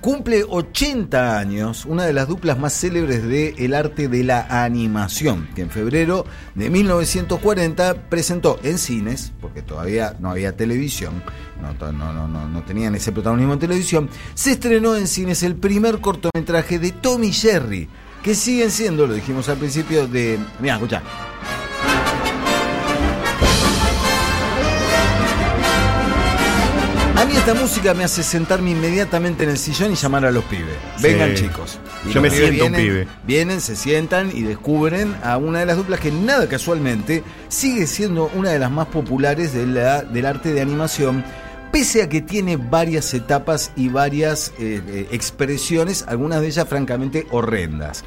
cumple 80 años una de las duplas más célebres del arte de la animación, que en febrero de 1940 presentó en cines, porque todavía no había televisión, no, no, no, no tenían ese protagonismo en televisión, se estrenó en cines el primer cortometraje de Tommy Jerry, que siguen siendo, lo dijimos al principio, de... Mira, escucha. Mí esta música me hace sentarme inmediatamente en el sillón y llamar a los pibes. Vengan chicos. Yo me siento un pibe. Vienen, se sientan y descubren a una de las duplas que nada casualmente sigue siendo una de las más populares de la, del arte de animación pese a que tiene varias etapas y varias eh, eh, expresiones, algunas de ellas francamente horrendas.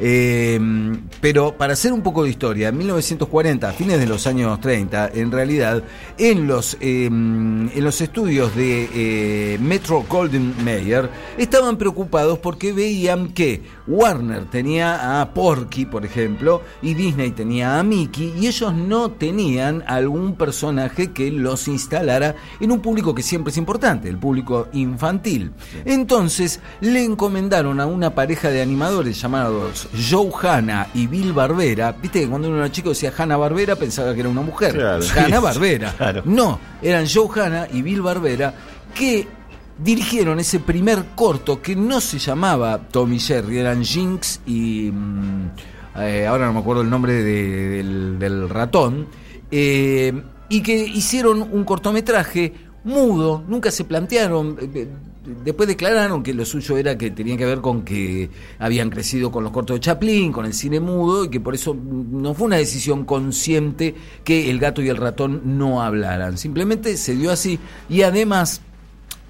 Em, pero para hacer un poco de historia, en 1940, a fines de los años 30, en realidad, en los, em, en los estudios de eh, Metro Golden Mayer, estaban preocupados porque veían que Warner tenía a Porky, por ejemplo, y Disney tenía a Mickey, y ellos no tenían algún personaje que los instalara en un público que siempre es importante, el público infantil. Entonces le encomendaron a una pareja de animadores llamados Joe Hanna y Bill Barbera. Viste que cuando uno era chico decía Hanna Barbera pensaba que era una mujer. Hanna Barbera. No, eran Joe Hanna y Bill Barbera que dirigieron ese primer corto que no se llamaba Tommy Jerry, eran Jinx y. Mm, eh, ahora no me acuerdo el nombre del, ratón. Eh, y que hicieron un cortometraje mudo, nunca se plantearon, eh, eh, después declararon que lo suyo era que tenía que ver con que habían crecido con los cortos de Chaplin, con el cine mudo, y que por eso no fue una decisión consciente que el gato y el ratón no hablaran, simplemente se dio así, y además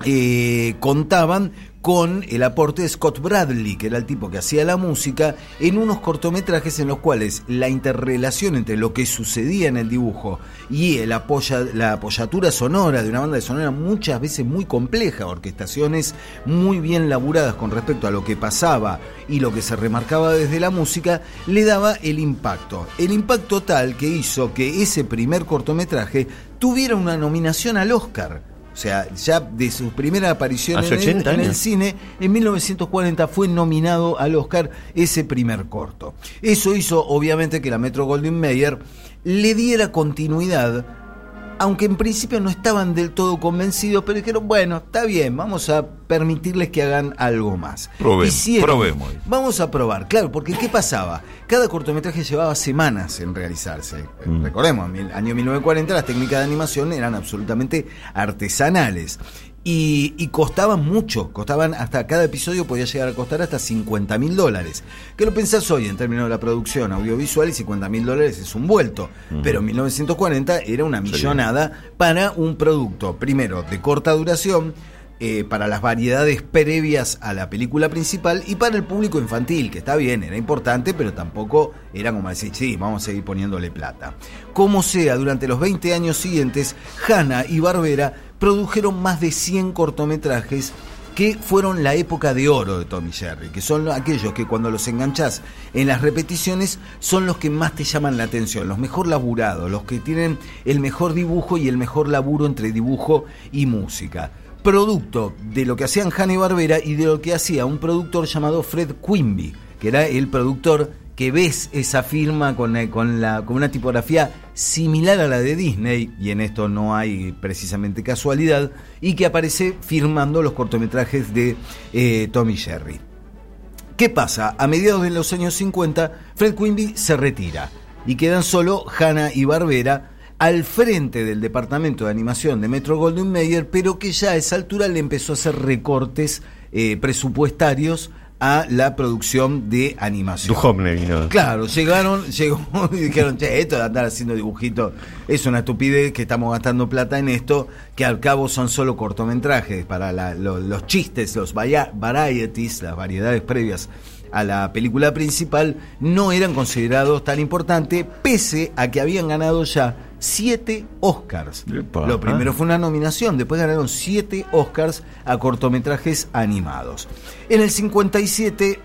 eh, contaban con el aporte de Scott Bradley, que era el tipo que hacía la música, en unos cortometrajes en los cuales la interrelación entre lo que sucedía en el dibujo y el apoya, la apoyatura sonora de una banda de sonora muchas veces muy compleja, orquestaciones muy bien laburadas con respecto a lo que pasaba y lo que se remarcaba desde la música, le daba el impacto. El impacto tal que hizo que ese primer cortometraje tuviera una nominación al Oscar o sea, ya de su primera aparición en, el, cine, en 1940 fue nominado al Oscar ese primer corto. Eso hizo, obviamente, que la Metro Golden Mayer le diera continuidad aunque en principio no estaban del todo convencidos, pero dijeron, bueno, está bien, vamos a permitirles que hagan algo más. probemos. Vamos a probar, claro, porque ¿qué pasaba? Cada cortometraje llevaba semanas en realizarse. Mm. Recordemos, en el año 1940 las técnicas de animación eran absolutamente artesanales. Y, costaban mucho, costaban hasta cada episodio podía llegar a costar hasta 50 mil dólares. Que lo pensás hoy en términos de la producción audiovisual y 50 mil dólares es un vuelto. Pero en 1940 era una millonada para un producto, primero, de corta duración, eh, para las variedades previas a la película principal y para el público infantil, que está bien, era importante, pero tampoco era como decir, sí, vamos a seguir poniéndole plata. Como sea, durante los 20 años siguientes, Hanna y Barbera produjeron más de 100 cortometrajes que fueron la época de oro de Tommy Jerry, que son aquellos que cuando los enganchás en las repeticiones son los que más te llaman la atención, los mejor laburados, los que tienen el mejor dibujo y el mejor laburo entre dibujo y música. Producto de lo que hacían Hanna Barbera y de lo que hacía un productor llamado Fred Quimby, que era el productor ves esa firma con, eh, con, la, con una tipografía similar a la de Disney, y en esto no hay precisamente casualidad, y que aparece firmando los cortometrajes de eh, Tommy Jerry. ¿Qué pasa? A mediados de los años 50, Fred Quimby se retira y quedan solo Hanna y Barbera al frente del departamento de animación de Metro Golden Mayer, pero que ya a esa altura le empezó a hacer recortes eh, presupuestarios a la producción de animación. Duhovne Claro, llegaron, llegó y dijeron, che, esto de andar haciendo dibujitos es una estupidez que estamos gastando plata en esto, que al cabo son solo cortometrajes para los chistes, los varieties, las variedades previas a la película principal, no eran considerados tan importantes, pese a que habían ganado ya siete Oscars. Lo primero fue una nominación, después ganaron siete Oscars a cortometrajes animados. En el 57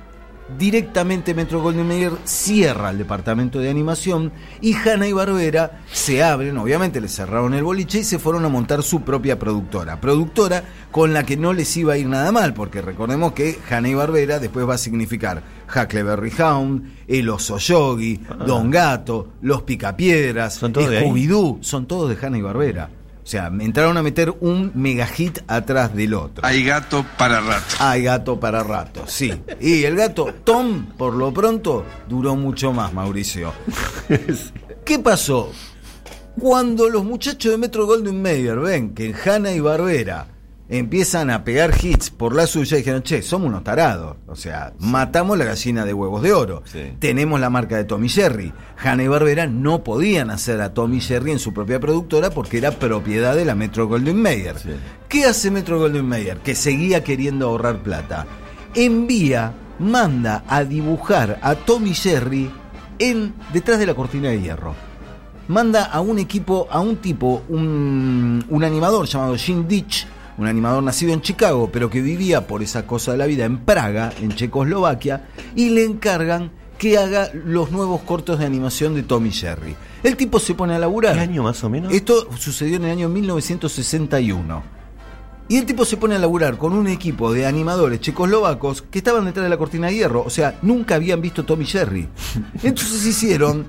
directamente Metro Golden Mayer cierra el departamento de animación y Hanna y Barbera se abren, obviamente le cerraron el boliche y se fueron a montar su propia productora. Productora con la que no les iba a ir nada mal, porque recordemos que Hanna y Barbera después va a significar Huckleberry Hound, El Oso Yogi, ah. Don Gato, Los Picapiedras, Scooby-Doo, son todos de Hanna y Barbera. O sea, me entraron a meter un mega hit atrás del otro. Hay gato para rato. Hay gato para rato, sí. Y el gato Tom, por lo pronto, duró mucho más, Mauricio. ¿Qué pasó? Cuando los muchachos de Metro Golden Mayer ven que Hanna y Barbera empiezan a pegar hits por la suya y dijeron, che, somos unos tarados. O sea, matamos la gallina de huevos de oro. Tenemos la marca de Tommy Jerry. Hanna y Barbera no podían hacer a Tommy Jerry en su propia productora porque era propiedad de la Metro Golden Mayer. ¿Qué hace Metro Golden Mayer? Que seguía queriendo ahorrar plata. Envía, manda a dibujar a Tommy Jerry en, detrás de la cortina de hierro manda a un equipo, a un tipo, un, un animador llamado Jim Ditch, un animador nacido en Chicago, pero que vivía por esa cosa de la vida en Praga, en Checoslovaquia, y le encargan que haga los nuevos cortos de animación de Tommy Jerry. El tipo se pone a laburar. ¿Qué año más o menos? Esto sucedió en el año 1961. Y el tipo se pone a laburar con un equipo de animadores checoslovacos que estaban detrás de la cortina de hierro. O sea, nunca habían visto Tommy Jerry. Entonces hicieron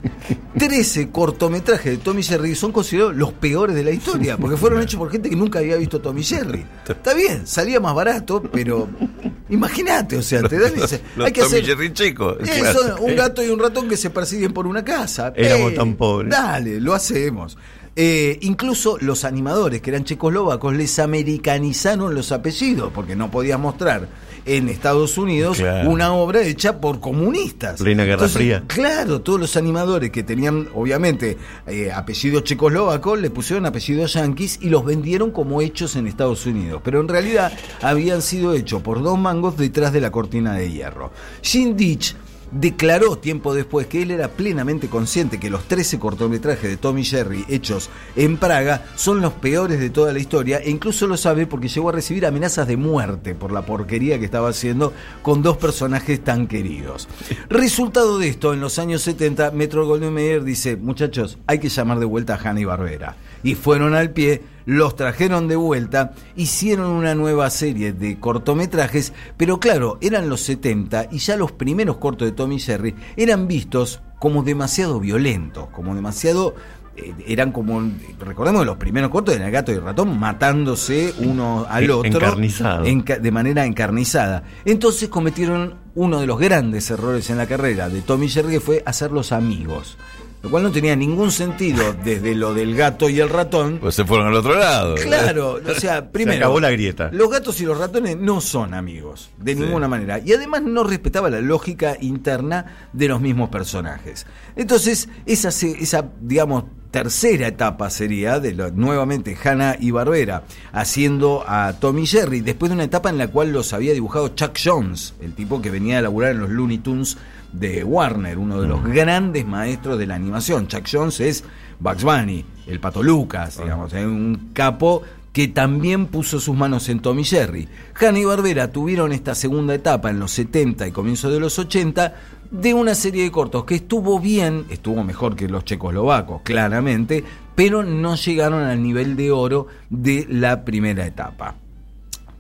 13 cortometrajes de Tommy Jerry y son considerados los peores de la historia, porque fueron hechos por gente que nunca había visto Tommy Jerry. Está bien, salía más barato, pero imagínate, o sea, te dan ese, hay que Tommy Jerry chicos. un gato y un ratón que se persiguen por una casa. Éramos tan pobres. Dale, lo hacemos. Eh, incluso los animadores, que eran checoslovacos, les americanizaron los apellidos, porque no podías mostrar en Estados Unidos una obra hecha por comunistas. Reina Guerra Fría. Claro, todos los animadores que tenían, obviamente, eh, apellidos checoslovacos, le pusieron apellidos yanquis y los vendieron como hechos en Estados Unidos. Pero en realidad habían sido hechos por dos mangos detrás de la cortina de hierro. Jim Ditch declaró tiempo después que él era plenamente consciente que los 13 cortometrajes de Tommy Jerry hechos en Praga son los peores de toda la historia e incluso lo sabe porque llegó a recibir amenazas de muerte por la porquería que estaba haciendo con dos personajes tan queridos. Resultado de esto, en los años 70, Metro Golden Mayer dice, muchachos, hay que llamar de vuelta a Hanna Barbera. Y fueron al pie los trajeron de vuelta, hicieron una nueva serie de cortometrajes, pero claro, eran los 70 y ya los primeros cortos de Tommy Jerry eran vistos como demasiado violentos, como demasiado eh, eran como, recordemos los primeros cortos de el gato y el ratón matándose uno al otro de manera encarnizada. Entonces cometieron uno de los grandes errores en la carrera de Tommy Jerry que fue hacerlos amigos lo cual no tenía ningún sentido desde lo del gato y el ratón. Pues se fueron al otro lado. Claro, o sea, primero. Se acabó la grieta. Los gatos y los ratones no son amigos, de ninguna manera. Y además no respetaba la lógica interna de los mismos personajes. Entonces, esa, esa digamos, tercera etapa sería de lo, nuevamente Hanna y Barbera haciendo a Tommy Jerry, después de una etapa en la cual los había dibujado Chuck Jones, el tipo que venía a laburar en los Looney Tunes de Warner, uno de los grandes maestros de la animación. Chuck Jones es Bugs Bunny, el Pato Lucas, digamos, un capo que también puso sus manos en Tommy Jerry. Hanna y Barbera tuvieron esta segunda etapa en los 70 y comienzo de los 80 de una serie de cortos que estuvo bien, estuvo mejor que los checoslovacos, claramente, pero no llegaron al nivel de oro de la primera etapa.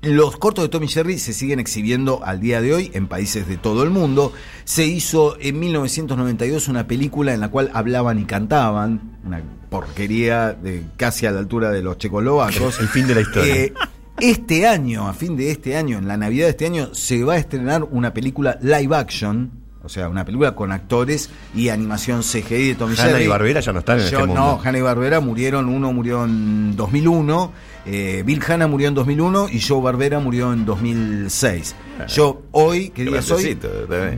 Los cortos de Tommy Jerry se siguen exhibiendo al día de hoy en países de todo el mundo. Se hizo en 1992 una película en la cual hablaban y cantaban, una porquería de casi a la altura de los checoslovacos. El fin de la historia. Eh, este año, a fin de este año, en la Navidad de este año, se va a estrenar una película live action o sea, una película con actores y animación CGI de Tommy Hanna y Barbera ya no están en este mundo. No, Hanna y Barbera murieron, uno murió en 2001, eh, Bill Hanna murió en 2001 y Joe Barbera murió en 2006. Ah. Yo hoy, que día soy,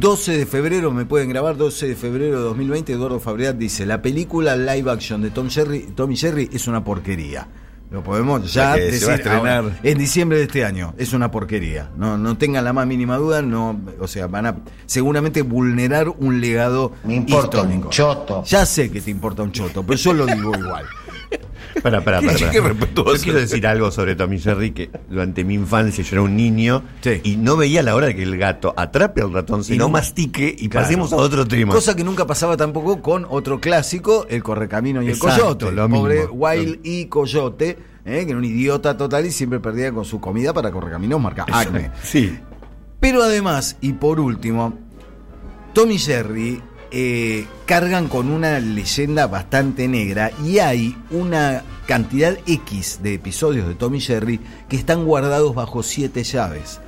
12 de febrero, me pueden grabar, 12 de febrero de 2020, Eduardo Fabreat dice, la película live action de Tom Jerry, Tommy Jerry es una porquería. Lo podemos ya decir estrenar. en diciembre de este año. Es una porquería. No, no tengan la más mínima duda. No, o sea, van a seguramente vulnerar un legado Me importa un choto. Ya sé que te importa un choto, pero yo lo digo igual. Para, para, para. Yo quiero decir algo sobre Tommy Jerry, que durante mi infancia yo era un niño y no veía la hora de que el gato atrape al ratón, sino mastique y pasemos a otro tema. Cosa que nunca pasaba tampoco con otro clásico, el Correcamino y el Coyote. Lo Pobre Wild y Coyote, eh, que era un idiota total y siempre perdía con su comida para Correcaminos, marca Acme. Sí. Pero además, y por último, Tommy Jerry eh, cargan con una leyenda bastante negra y hay una cantidad X de episodios de Tommy Jerry que están guardados bajo siete llaves.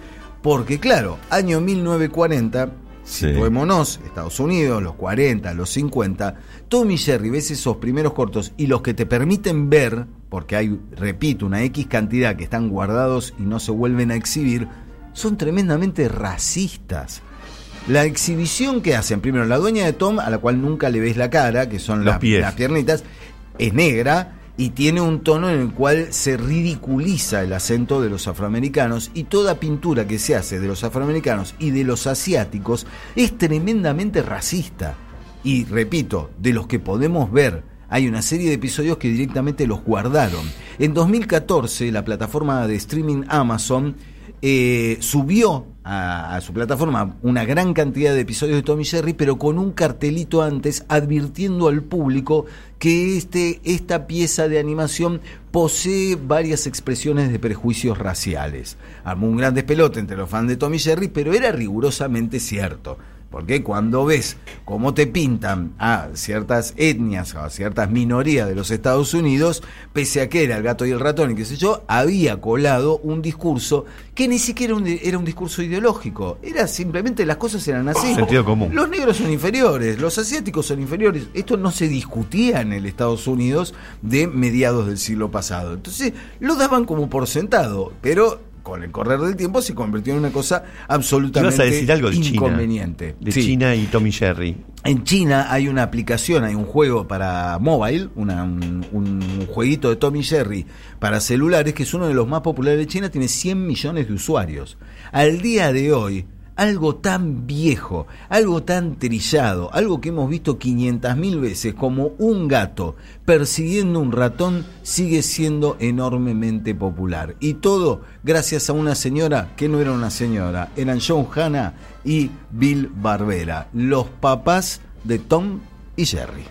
Porque claro, año 1940, situémonos, Estados Unidos, los 40, los 50, Tommy Jerry ves esos primeros cortos y los que te permiten ver, porque hay, repito, una X cantidad que están guardados y no se vuelven a exhibir, son tremendamente racistas la exhibición que hacen, primero, la dueña de Tom, a la cual nunca le ves la cara, que son las piernitas, es negra y tiene un tono en el cual se ridiculiza el acento de los afroamericanos y toda pintura que se hace de los afroamericanos y de los asiáticos es tremendamente racista. Y repito, de los que podemos ver, hay una serie de episodios que directamente los guardaron. En 2014, la plataforma de streaming Amazon eh, subió a, su plataforma una gran cantidad de episodios de Tommy Jerry, pero con un cartelito antes advirtiendo al público que este, esta pieza de animación posee varias expresiones de prejuicios raciales. Armó un gran despelote entre los fans de Tommy Jerry, pero era rigurosamente cierto. Porque cuando ves cómo te pintan a ciertas etnias o a ciertas minorías de los Estados Unidos, pese a que era el gato y el ratón y qué sé yo, había colado un discurso que ni siquiera era un discurso ideológico. Era simplemente las cosas eran así. Sentido común. Los negros son inferiores, los asiáticos son inferiores. Esto no se discutía en el Estados Unidos de mediados del siglo pasado. Entonces lo daban como por sentado, pero con el correr del tiempo se convirtió en una cosa absolutamente decir algo de inconveniente. de China y Tommy Jerry. En China hay una aplicación, hay un juego para mobile, un, un, jueguito de Tommy Jerry para celulares que es uno de los más populares de China, tiene 100 millones de usuarios. Al día de hoy, algo tan viejo, algo tan trillado, algo que hemos visto 500.000 veces como un gato persiguiendo un ratón sigue siendo enormemente popular. Y todo gracias a una señora que no era una señora, eran John Hanna y Bill Barbera, los papás de Tom y Jerry.